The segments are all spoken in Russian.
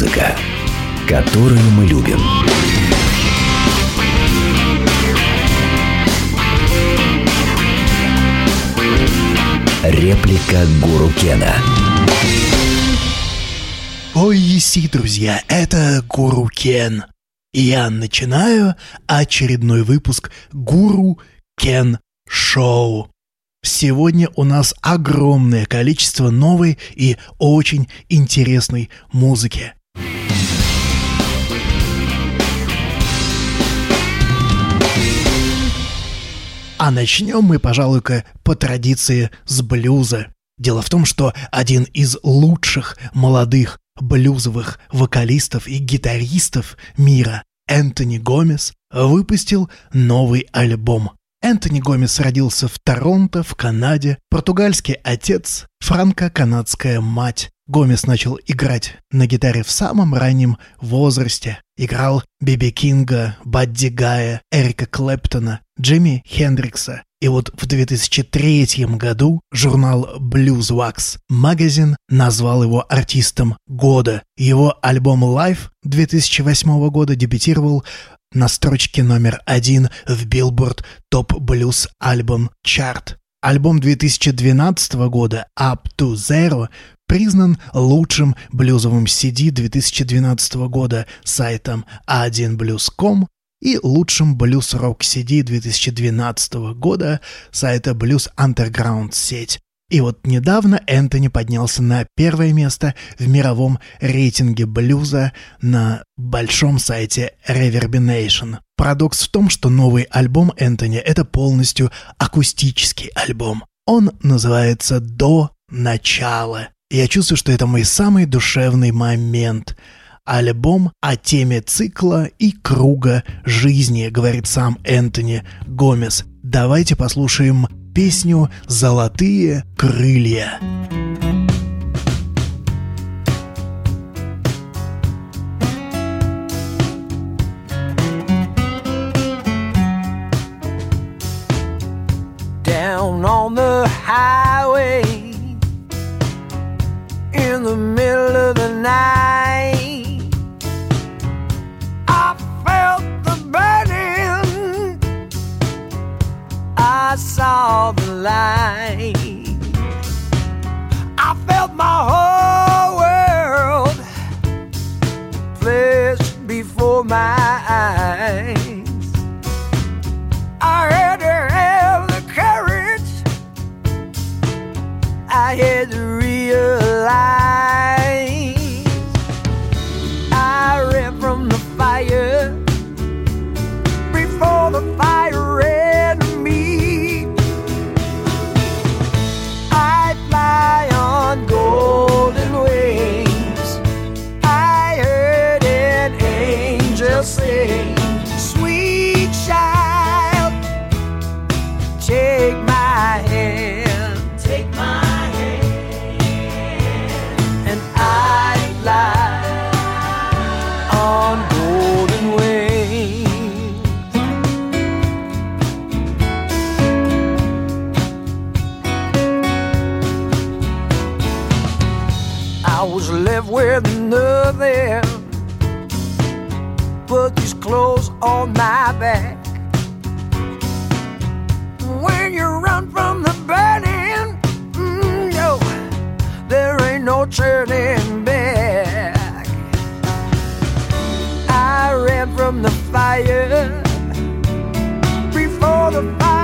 Музыка, которую мы любим. Реплика Гуру Кена. Ой, еси, друзья, это Гуру Кен. И я начинаю очередной выпуск Гуру Кен Шоу. Сегодня у нас огромное количество новой и очень интересной музыки. А начнем мы, пожалуй-ка, по традиции с блюза. Дело в том, что один из лучших молодых блюзовых вокалистов и гитаристов мира, Энтони Гомес, выпустил новый альбом. Энтони Гомес родился в Торонто, в Канаде, португальский отец, франко-канадская мать. Гомес начал играть на гитаре в самом раннем возрасте. Играл Биби Кинга, Бадди Гая, Эрика Клэптона, Джимми Хендрикса. И вот в 2003 году журнал Blues Wax Magazine назвал его артистом года. Его альбом Live 2008 года дебютировал на строчке номер один в Billboard Top Blues Album Chart. Альбом 2012 года Up to Zero признан лучшим блюзовым CD 2012 года сайтом a1blues.com и лучшим блюз-рок CD 2012 года сайта Blues Underground сеть. И вот недавно Энтони поднялся на первое место в мировом рейтинге блюза на большом сайте Reverbination. Парадокс в том, что новый альбом Энтони — это полностью акустический альбом. Он называется «До начала». Я чувствую, что это мой самый душевный момент. Альбом о теме цикла и круга жизни, говорит сам Энтони Гомес. Давайте послушаем песню «Золотые крылья». Down on the highway in the middle of the night, I saw the light. The fire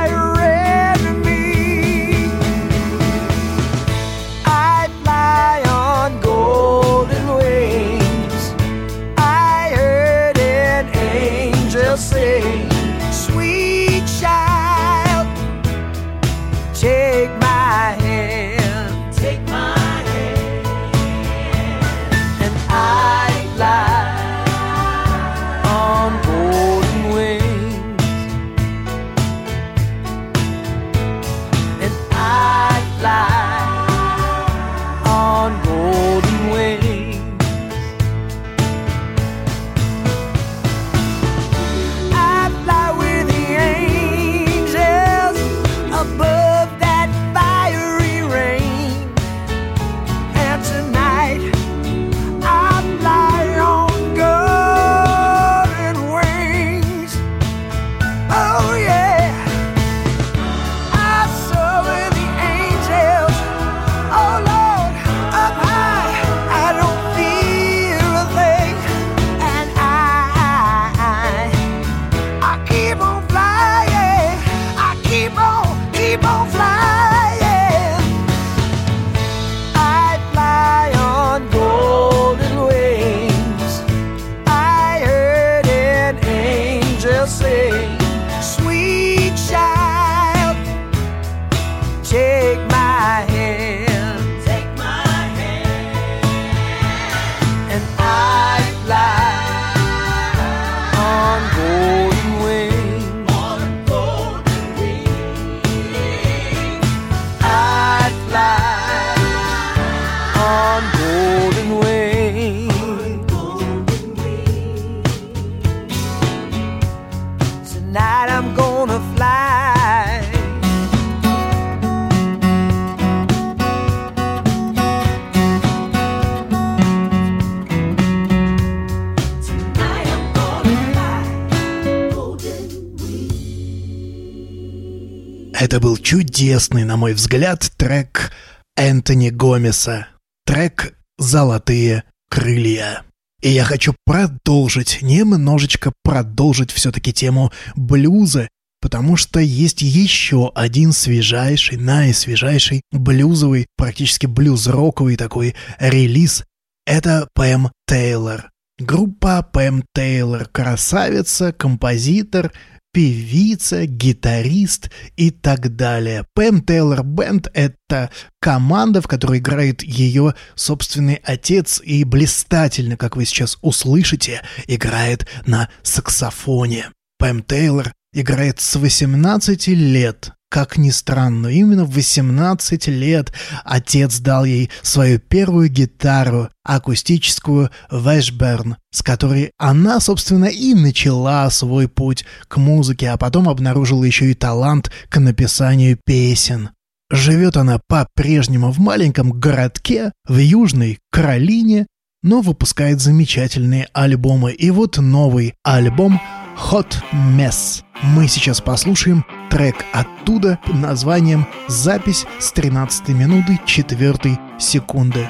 чудесный, на мой взгляд, трек Энтони Гомеса. Трек «Золотые крылья». И я хочу продолжить, немножечко продолжить все-таки тему блюза, потому что есть еще один свежайший, наисвежайший блюзовый, практически блюз-роковый такой релиз. Это Пэм Тейлор. Группа Пэм Тейлор – красавица, композитор, певица, гитарист и так далее. Пэм Тейлор Бенд — это команда, в которой играет ее собственный отец и блистательно, как вы сейчас услышите, играет на саксофоне. Пэм Тейлор играет с 18 лет. Как ни странно, именно в 18 лет отец дал ей свою первую гитару, акустическую Washburn, с которой она, собственно, и начала свой путь к музыке, а потом обнаружила еще и талант к написанию песен. Живет она по-прежнему в маленьком городке в Южной Каролине, но выпускает замечательные альбомы. И вот новый альбом Hot Mess. Мы сейчас послушаем трек оттуда названием «Запись с 13 минуты 4 секунды».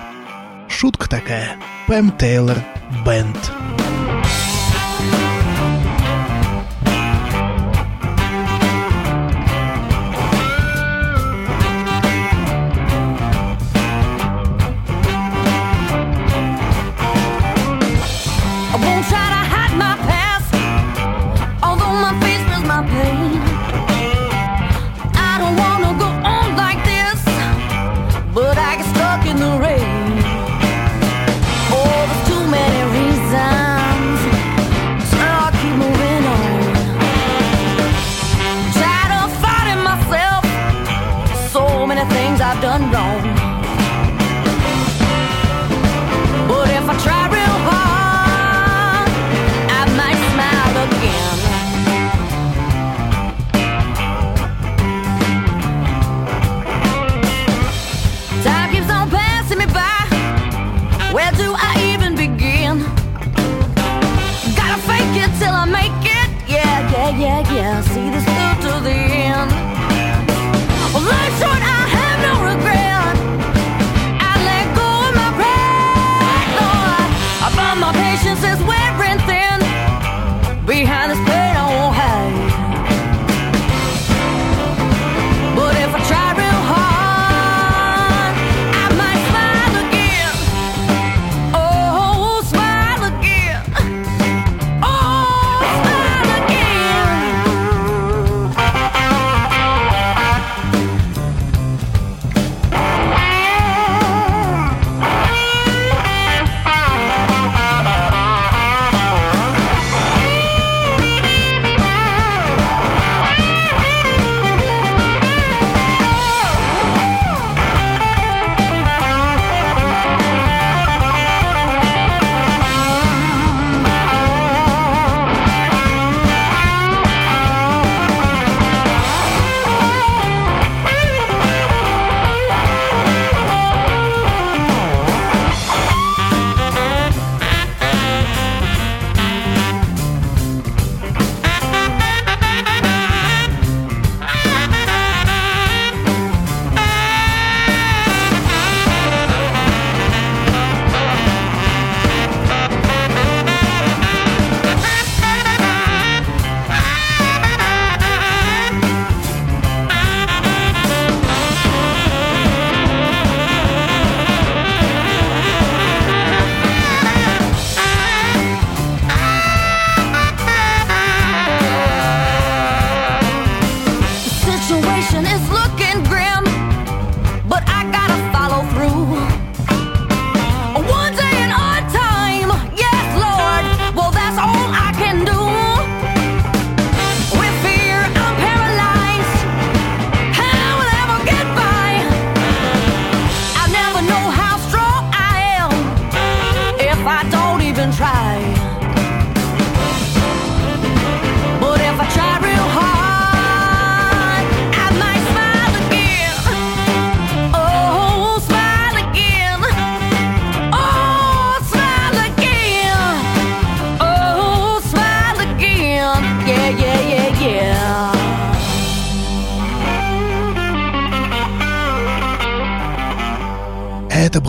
Шутка такая. Пэм Тейлор Бенд. I Done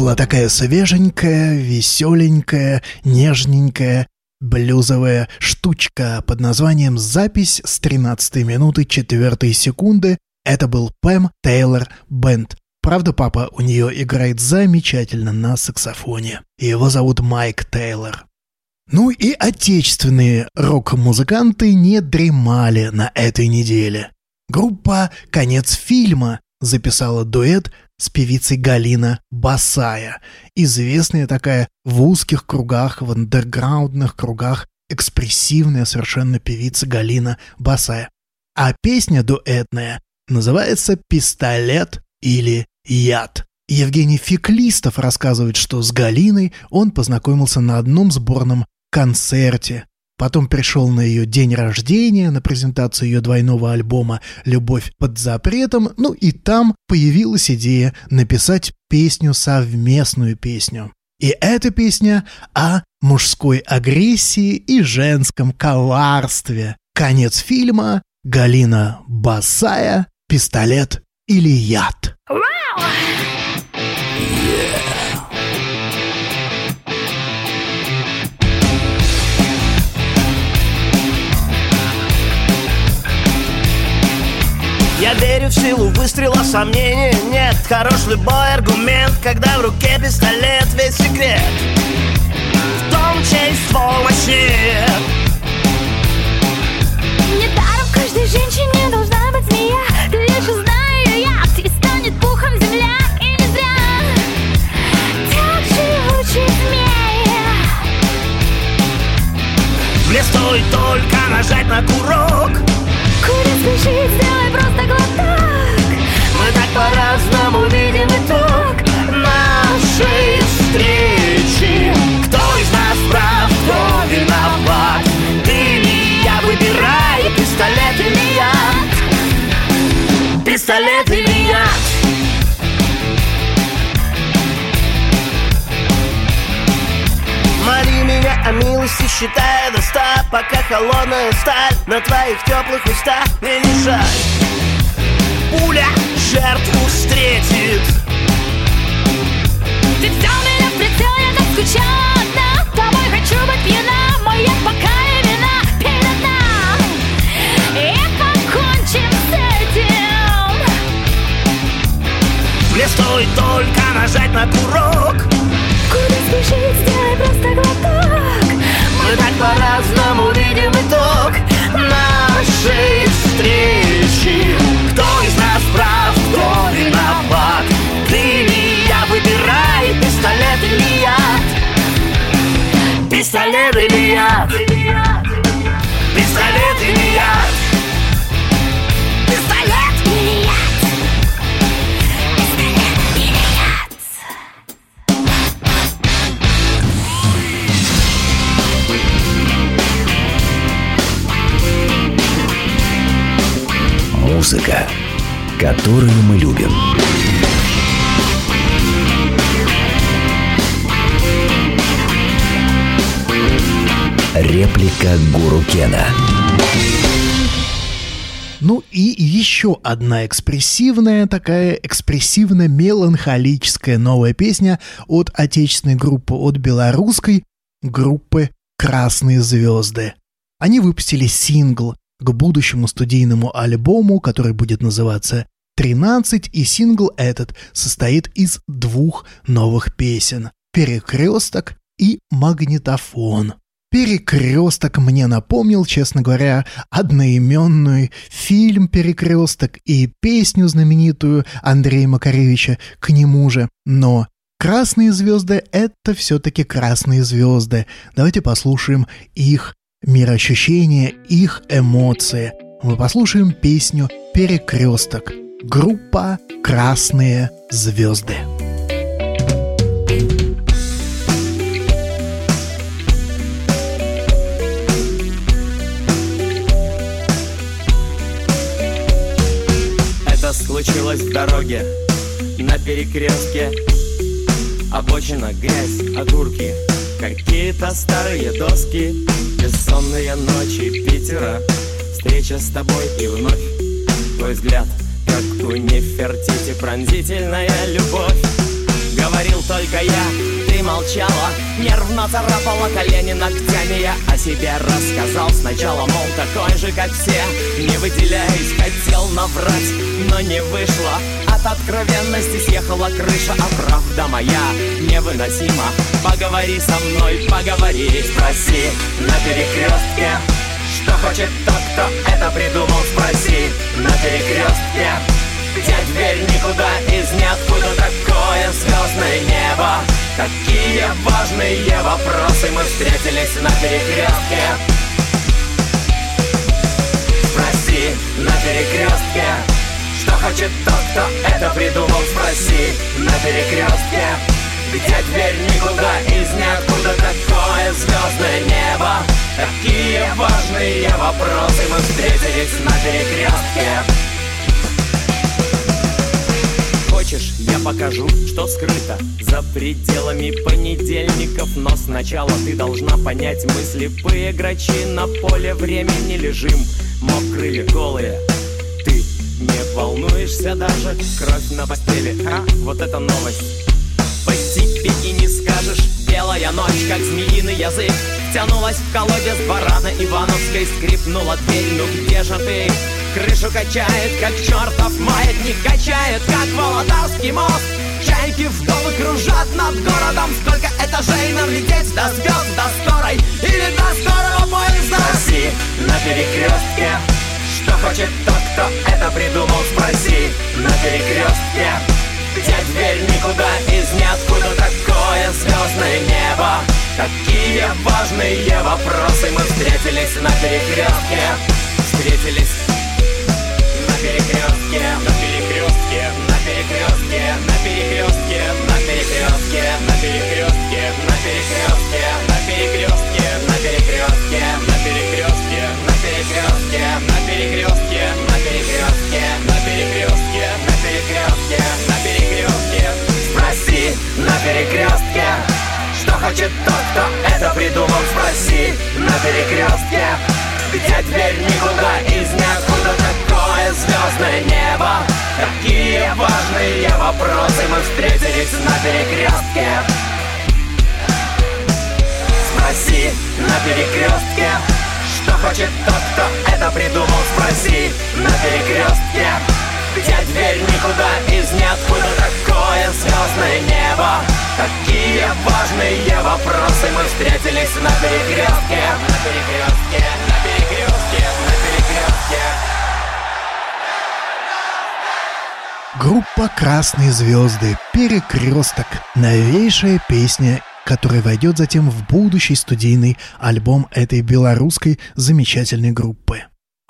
была такая свеженькая, веселенькая, нежненькая, блюзовая штучка под названием «Запись с 13 минуты 4 секунды». Это был Пэм Тейлор Бенд. Правда, папа у нее играет замечательно на саксофоне. Его зовут Майк Тейлор. Ну и отечественные рок-музыканты не дремали на этой неделе. Группа «Конец фильма» записала дуэт с певицей Галина Басая, известная такая в узких кругах, в андерграундных кругах, экспрессивная совершенно певица Галина Басая. А песня дуэтная называется «Пистолет» или «Яд». Евгений Феклистов рассказывает, что с Галиной он познакомился на одном сборном концерте. Потом пришел на ее день рождения, на презентацию ее двойного альбома «Любовь под запретом», ну и там появилась идея написать песню, совместную песню. И эта песня о мужской агрессии и женском коварстве. Конец фильма Галина Басая, пистолет или яд. Я верю в силу выстрела, сомнений нет. Хорош любой аргумент, когда в руке пистолет Весь секрет. В том, чей мощнее Недаром каждой женщине должна быть змея. Ты лишь узнай ее яд и станет пухом земля И не зря так живучий змея. Мне стоит только нажать на курок. Куда спешить, сделай по-разному видим итог нашей встречи. Кто из нас прав, кто виноват? Ты или я, выбирай пистолет или яд? Пистолет или яд? Моли меня о милости, считая до ста Пока холодная сталь на твоих теплых устах Мне не жаль. Пуля жертву встретит которую мы любим. Реплика Гуру Кена. Ну и еще одна экспрессивная, такая экспрессивно-меланхолическая новая песня от отечественной группы, от белорусской группы «Красные звезды». Они выпустили сингл к будущему студийному альбому, который будет называться «13», и сингл этот состоит из двух новых песен «Перекресток» и «Магнитофон». Перекресток мне напомнил, честно говоря, одноименный фильм «Перекресток» и песню знаменитую Андрея Макаревича к нему же. Но красные звезды — это все-таки красные звезды. Давайте послушаем их мироощущения, их эмоции. Мы послушаем песню «Перекресток». Группа «Красные звезды». Это случилось в дороге на перекрестке. Обочина, грязь, огурки Какие-то старые доски. Бессонные ночи Питера Встреча с тобой и вновь Твой взгляд, как у Нефертити Пронзительная любовь. Говорил только я, ты молчала Нервно царапала колени ногтями. Я о себе рассказал сначала Мол, такой же, как все. Не выделяясь, хотел наврать Но не вышло. От откровенности съехала крыша А правда моя невыносима. Поговори со мной, поговори Спроси на перекрестке хочет тот, кто это придумал Спроси. На перекрестке где дверь никуда из ниоткуда. Такое звездное небо Какие важные вопросы. Мы встретились на перекрестке. Спроси на перекрестке Что хочет тот, кто это придумал. Спроси на перекрестке где дверь никуда из ниоткуда? Такое звездное небо? Какие важные вопросы Мы встретились на перекрестке Хочешь, я покажу, что скрыто За пределами понедельников? Но сначала ты должна понять Мы слепые грачи на поле времени лежим. Мокрые, голые Ты не волнуешься даже. Кровь на постели, а? Вот это новость По себе и не скажешь. Белая ночь, как змеиный язык Тянулась в колодец барана Ивановской Скрипнула дверь, ну где же ты? Крышу качает, как чертов маятник Качает, как Володарский мост. Чайки вдовы кружат над городом Сколько этажей нам лететь до звезд, до скорой Или до скорого поезда Спроси на перекрестке Что хочет тот, кто это придумал Спроси. На перекрестке Где дверь никуда из ниоткуда Такое звездное небо Какие важные вопросы Мы встретились на перекрестке Встретились перекрестке, на перекрестке, на перекрестке, на перекрестке, на перекрестке, на перекрестке, на перекрестке, на перекрестке, на перекрестке, на перекрестке, на перекрестке, на перекрестке, на перекрестке, что хочет тот, кто это придумал. Спроси. На перекрестке, где дверь никуда из ниоткуда такое звездное небо? Какие важные вопросы мы встретились на перекрестке? Спроси на перекрестке. Что хочет тот, кто это придумал Спроси. На перекрестке Где дверь никуда из ниоткуда. Такое звездное небо. Какие важные вопросы. Мы встретились на перекрестке. На перекрестке, на перекрестке, на перекрестке. Группа «Красные звезды», «Перекресток», новейшая песня, которая войдет затем в будущий студийный альбом этой белорусской замечательной группы.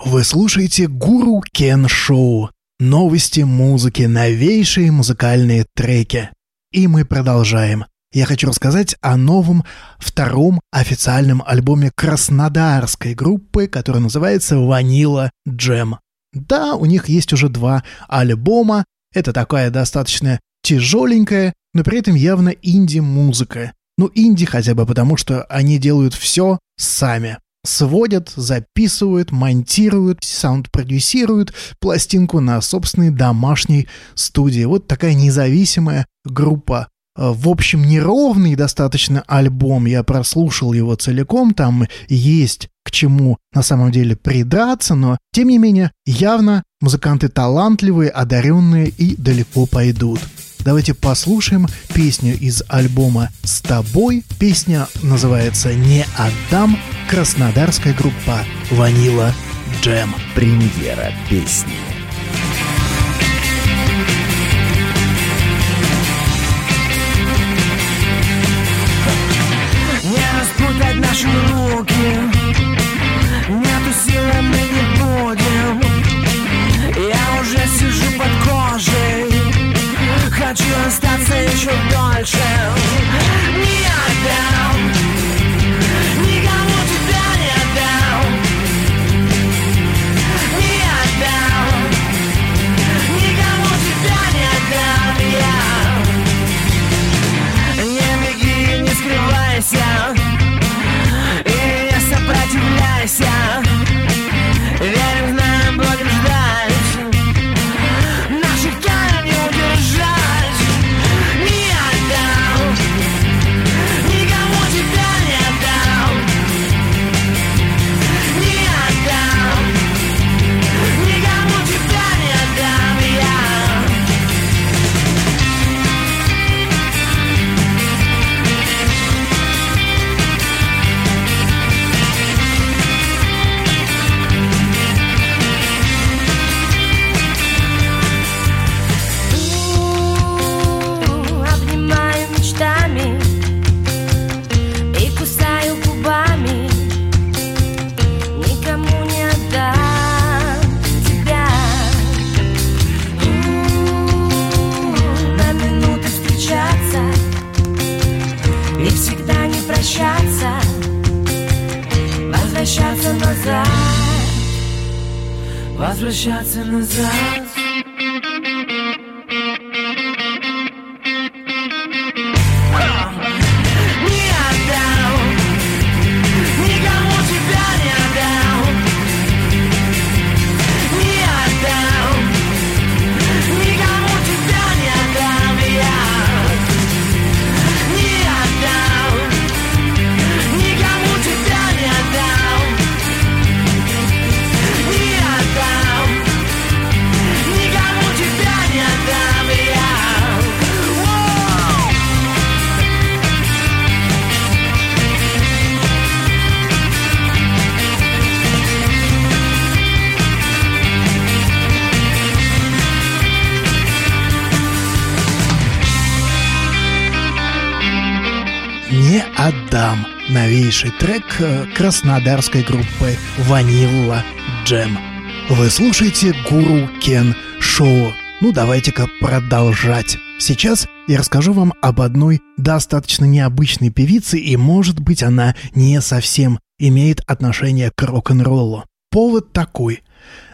Вы слушаете «Гуру Кен Шоу», новости музыки, новейшие музыкальные треки. И мы продолжаем. Я хочу рассказать о новом втором официальном альбоме краснодарской группы, который называется «Ванила Джем». Да, у них есть уже два альбома, это такая достаточно тяжеленькая, но при этом явно инди-музыка. Ну, инди хотя бы потому, что они делают все сами. Сводят, записывают, монтируют, саунд-продюсируют пластинку на собственной домашней студии. Вот такая независимая группа. Э, В общем, неровный достаточно альбом. Я прослушал его целиком. Там есть к чему на самом деле придраться, но, тем не менее, явно музыканты талантливые, одаренные и далеко пойдут. Давайте послушаем песню из альбома «С тобой». Песня называется «Не отдам». Краснодарская группа «Ванила Джем». Премьера песни. Не распутать наши руки Нету силы, мы не будем Я уже сижу под кожей Хочу остаться еще дольше. Не отдам новейший трек э, краснодарской группы «Ванилла Джем». Вы слушаете «Гуру Кен Шоу». Ну, давайте-ка продолжать. Сейчас я расскажу вам об одной достаточно необычной певице, и, может быть, она не совсем имеет отношение к рок-н-роллу. Повод такой.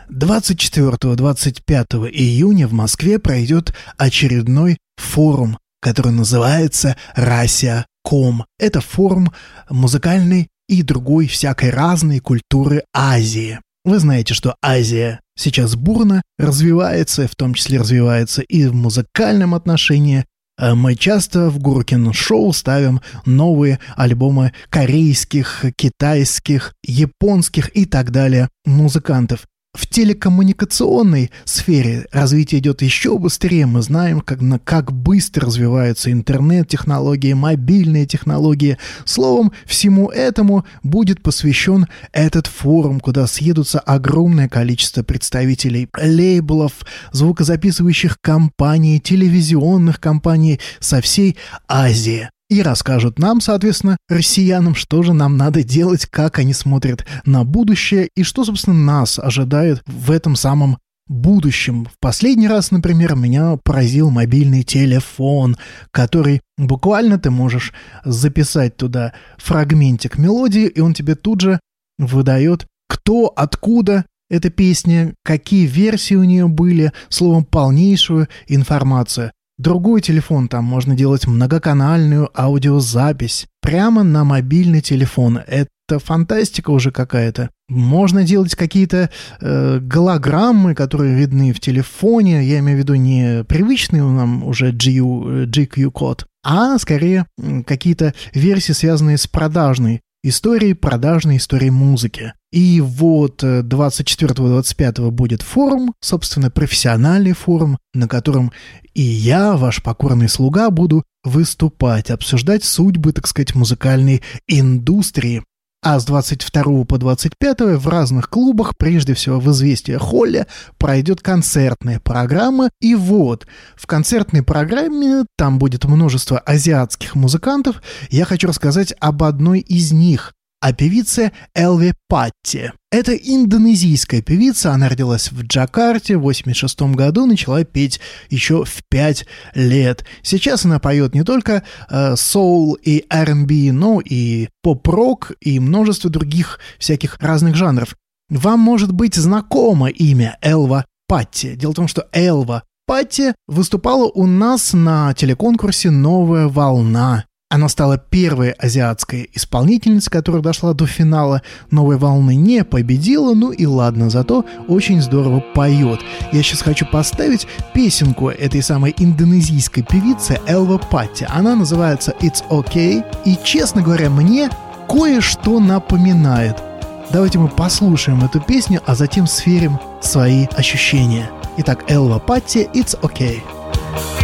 24-25 июня в Москве пройдет очередной форум, который называется «Расия Ком». Это форум музыкальной и другой всякой разной культуры Азии. Вы знаете, что Азия сейчас бурно развивается, в том числе развивается и в музыкальном отношении. Э, Мы часто в Гуркин Шоу ставим новые альбомы корейских, китайских, японских и так далее музыкантов. В телекоммуникационной сфере развитие идет еще быстрее. Мы знаем, как, на- как быстро развиваются интернет-технологии, мобильные технологии. Словом, всему этому будет посвящен этот форум, куда съедутся огромное количество представителей лейблов, звукозаписывающих компаний, телевизионных компаний со всей Азии и расскажут нам, соответственно, россиянам, что же нам надо делать, как они смотрят на будущее и что, собственно, нас ожидает в этом самом будущем. В последний раз, например, меня поразил мобильный телефон, который буквально ты можешь записать туда фрагментик мелодии, и он тебе тут же выдает, кто, откуда эта песня, какие версии у нее были, словом, полнейшую информацию. Другой телефон, там можно делать многоканальную аудиозапись прямо на мобильный телефон. Это фантастика уже какая-то. Можно делать какие-то э, голограммы, которые видны в телефоне. Я имею в виду не привычный нам уже GU, э, GQ-код, а скорее какие-то версии, связанные с продажной истории продажной истории музыки. И вот 24-25 будет форум, собственно, профессиональный форум, на котором и я, ваш покорный слуга, буду выступать, обсуждать судьбы, так сказать, музыкальной индустрии. А с 22 по 25 в разных клубах, прежде всего в «Известия Холле», пройдет концертная программа. И вот, в концертной программе там будет множество азиатских музыкантов. Я хочу рассказать об одной из них, о певице Элви Патти. Это индонезийская певица, она родилась в Джакарте в 86 году, начала петь еще в 5 лет. Сейчас она поет не только э, соул и R&B, но и поп-рок и множество других всяких разных жанров. Вам может быть знакомо имя Элва Патти. Дело в том, что Элва Патти выступала у нас на телеконкурсе «Новая волна». Она стала первой азиатской исполнительницей, которая дошла до финала новой волны, не победила, ну и ладно, зато очень здорово поет. Я сейчас хочу поставить песенку этой самой индонезийской певицы Элва Патти. Она называется «It's OK», и, честно говоря, мне кое-что напоминает. Давайте мы послушаем эту песню, а затем сверим свои ощущения. Итак, Элва Патти «It's OK». Pikirku,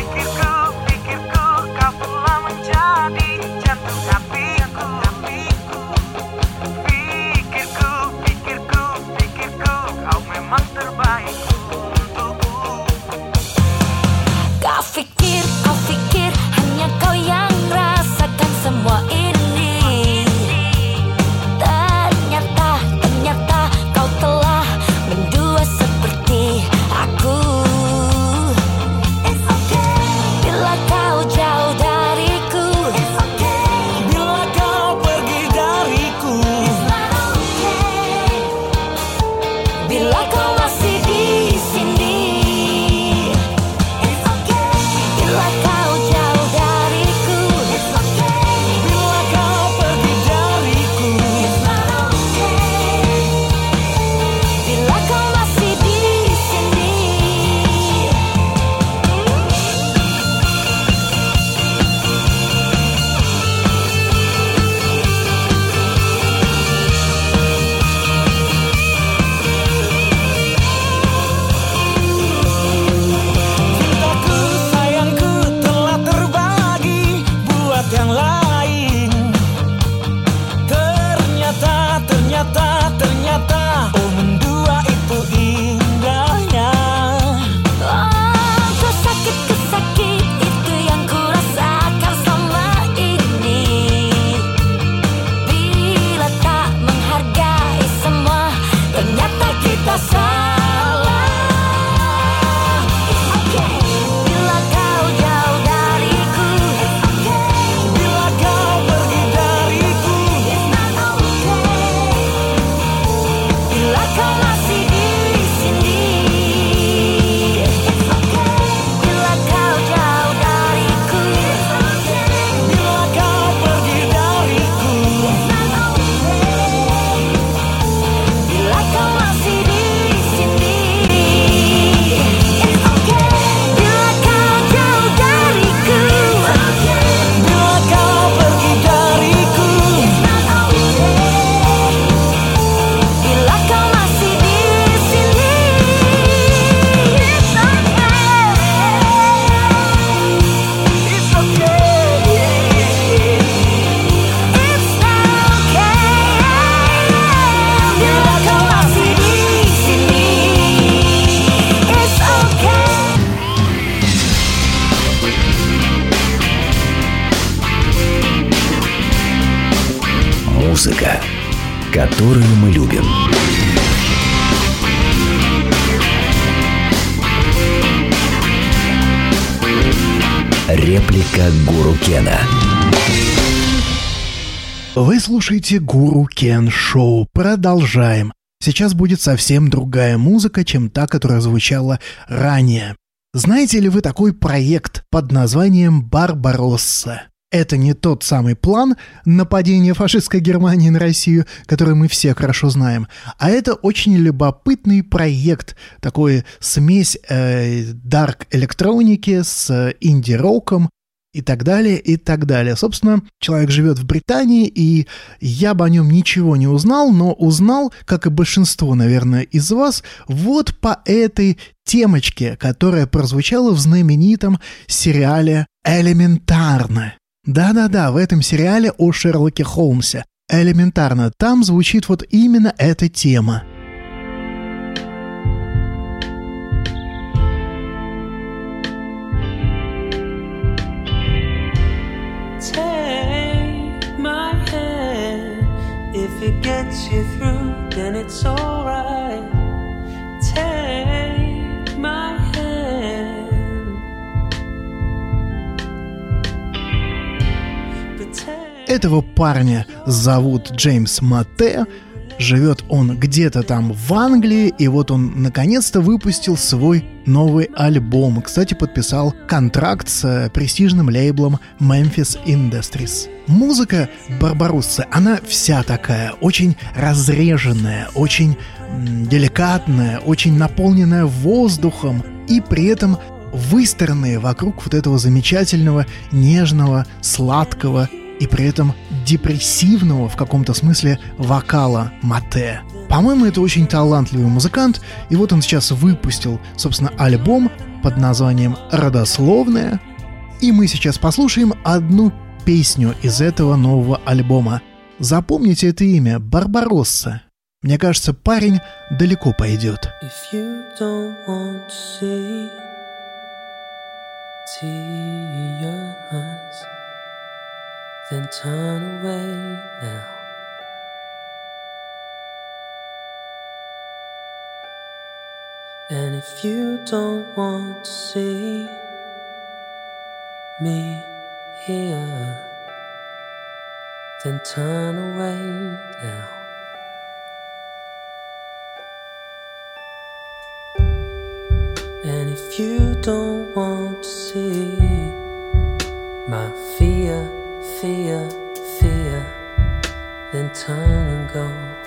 Музыка, которую мы любим. Реплика Гуру Кена. Вы слушаете Гуру Кен Шоу. Продолжаем. Сейчас будет совсем другая музыка, чем та, которая звучала ранее. Знаете ли вы такой проект под названием «Барбаросса»? Это не тот самый план нападения фашистской Германии на Россию, который мы все хорошо знаем, а это очень любопытный проект, такой смесь э, дарк электроники с э, инди-роком, и так далее, и так далее. Собственно, человек живет в Британии, и я бы о нем ничего не узнал, но узнал, как и большинство, наверное, из вас, вот по этой темочке, которая прозвучала в знаменитом сериале «Элементарно». Да-да-да, в этом сериале о Шерлоке Холмсе. Элементарно, там звучит вот именно эта тема. If it gets you through, then it's alright. Этого парня зовут Джеймс Матте. Живет он где-то там в Англии, и вот он наконец-то выпустил свой новый альбом. Кстати, подписал контракт с э, престижным лейблом Memphis Industries. Музыка Барбаруссы, она вся такая, очень разреженная, очень деликатная, очень наполненная воздухом, и при этом выстроенные вокруг вот этого замечательного, нежного, сладкого и при этом депрессивного в каком-то смысле вокала Мате. По-моему, это очень талантливый музыкант, и вот он сейчас выпустил, собственно, альбом под названием «Родословная», и мы сейчас послушаем одну песню из этого нового альбома. Запомните это имя – Барбаросса. Мне кажется, парень далеко пойдет. If you don't want to see tears, then turn away now. And if you don't want to see me here, then turn away now. And if you don't want to see my fear, fear, fear, then turn and go.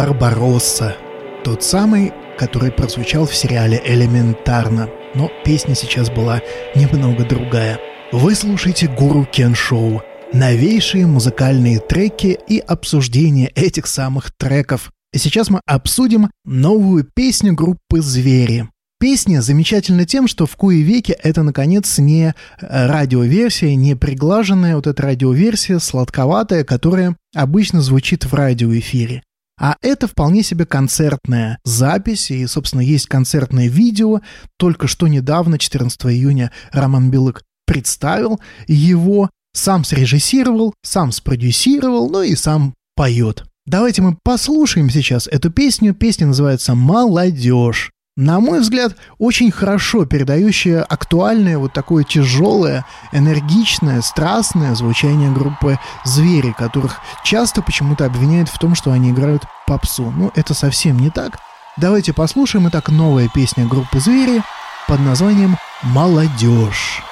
«Барбаросса», тот самый, который прозвучал в сериале «Элементарно», но песня сейчас была немного другая. Вы слушаете «Гуру Кен Шоу», новейшие музыкальные треки и обсуждение этих самых треков. И сейчас мы обсудим новую песню группы «Звери». Песня замечательна тем, что в кои веке это, наконец, не э, радиоверсия, не приглаженная вот эта радиоверсия, сладковатая, которая обычно звучит в радиоэфире. А это вполне себе концертная запись, и, собственно, есть концертное видео. Только что недавно, 14 июня, Роман Билык представил его, сам срежиссировал, сам спродюсировал, ну и сам поет. Давайте мы послушаем сейчас эту песню. Песня называется «Молодежь» на мой взгляд, очень хорошо передающая актуальное, вот такое тяжелое, энергичное, страстное звучание группы «Звери», которых часто почему-то обвиняют в том, что они играют попсу. Ну, это совсем не так. Давайте послушаем. Итак, новая песня группы «Звери» под названием «Молодежь».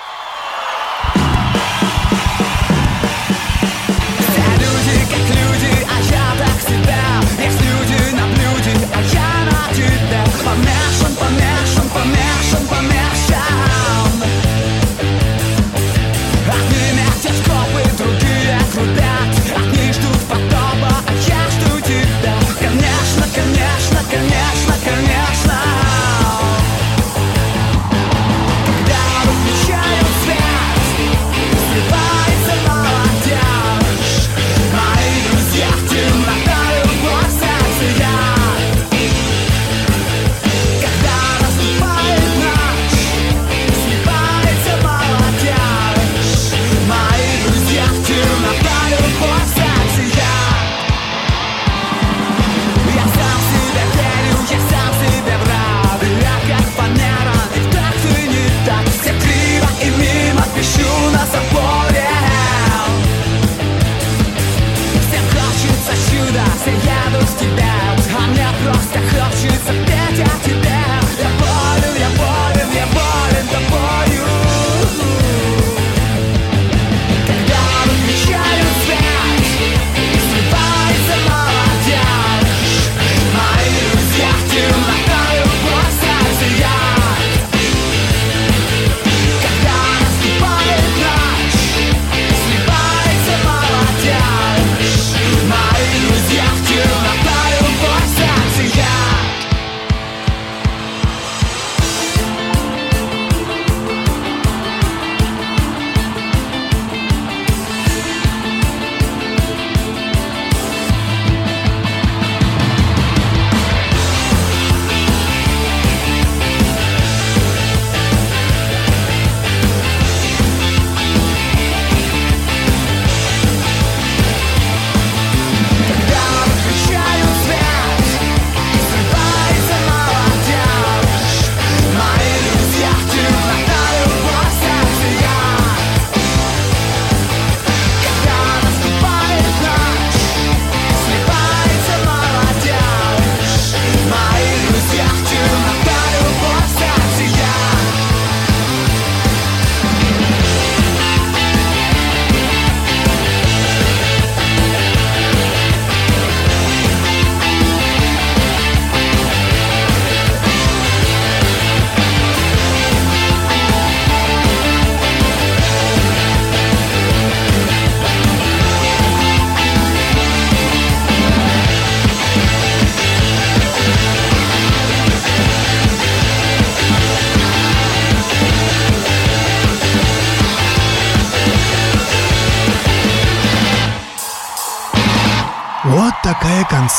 Люди как люди, а я так себя Есть Santa Merda.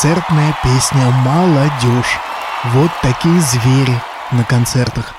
Концертная песня «Молодежь». Вот такие звери на концертах.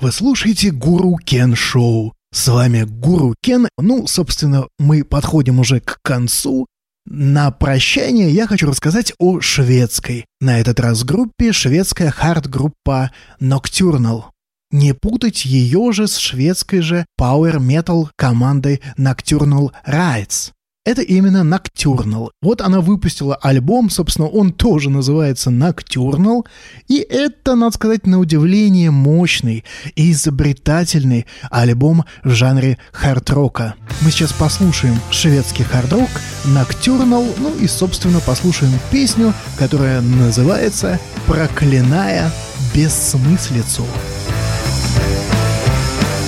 Вы слушаете Гуру Кен Шоу. С вами Гуру Кен. Ну, собственно, мы подходим уже к концу. На прощание я хочу рассказать о шведской. На этот раз группе шведская хард-группа Nocturnal. Не путать ее же с шведской же Power Metal командой Nocturnal Rides. Это именно Nocturnal. Вот она выпустила альбом, собственно, он тоже называется Nocturnal, и это, надо сказать, на удивление мощный и изобретательный альбом в жанре хард-рока. Мы сейчас послушаем шведский хард-рок Nocturnal, ну и, собственно, послушаем песню, которая называется «Проклиная бессмыслицу».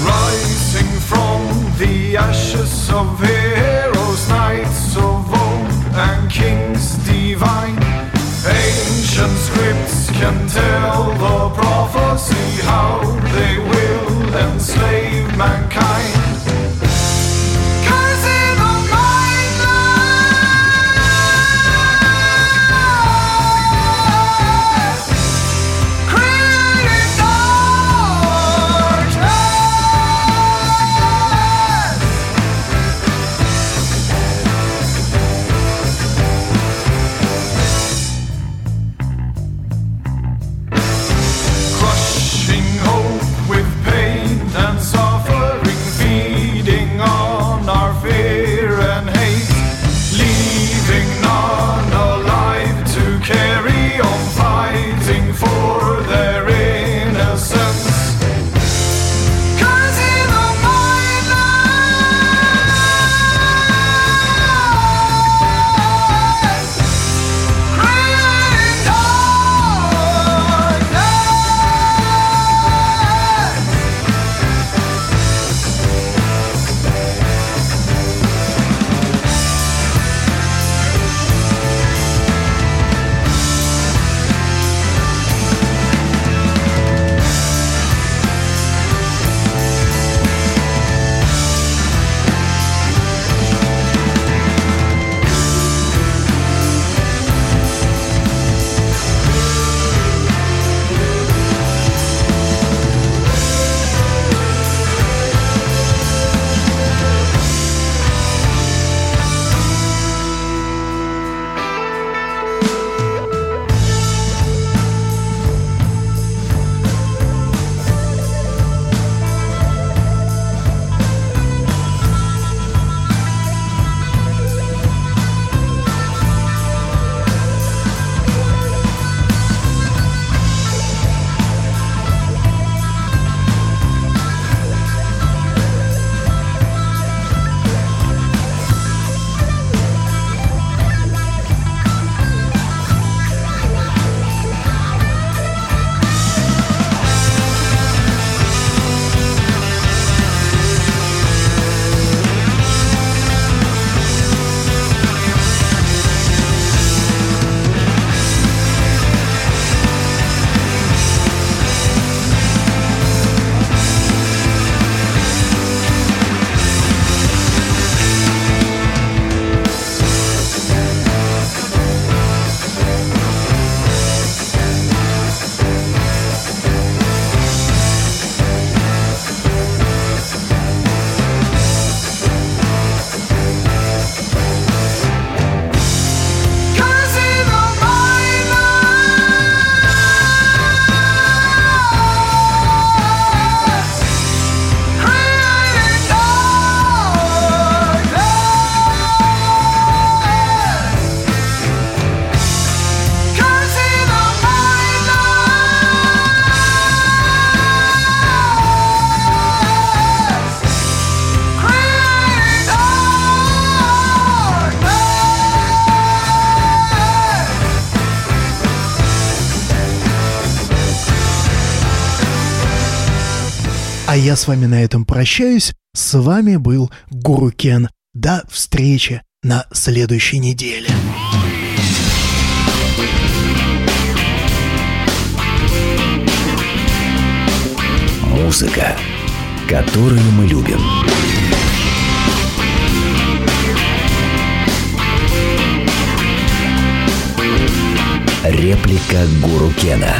Rising from the ashes of heroes, until я с вами на этом прощаюсь. С вами был Гуру Кен. До встречи на следующей неделе. Музыка, которую мы любим. Реплика Гуру Кена.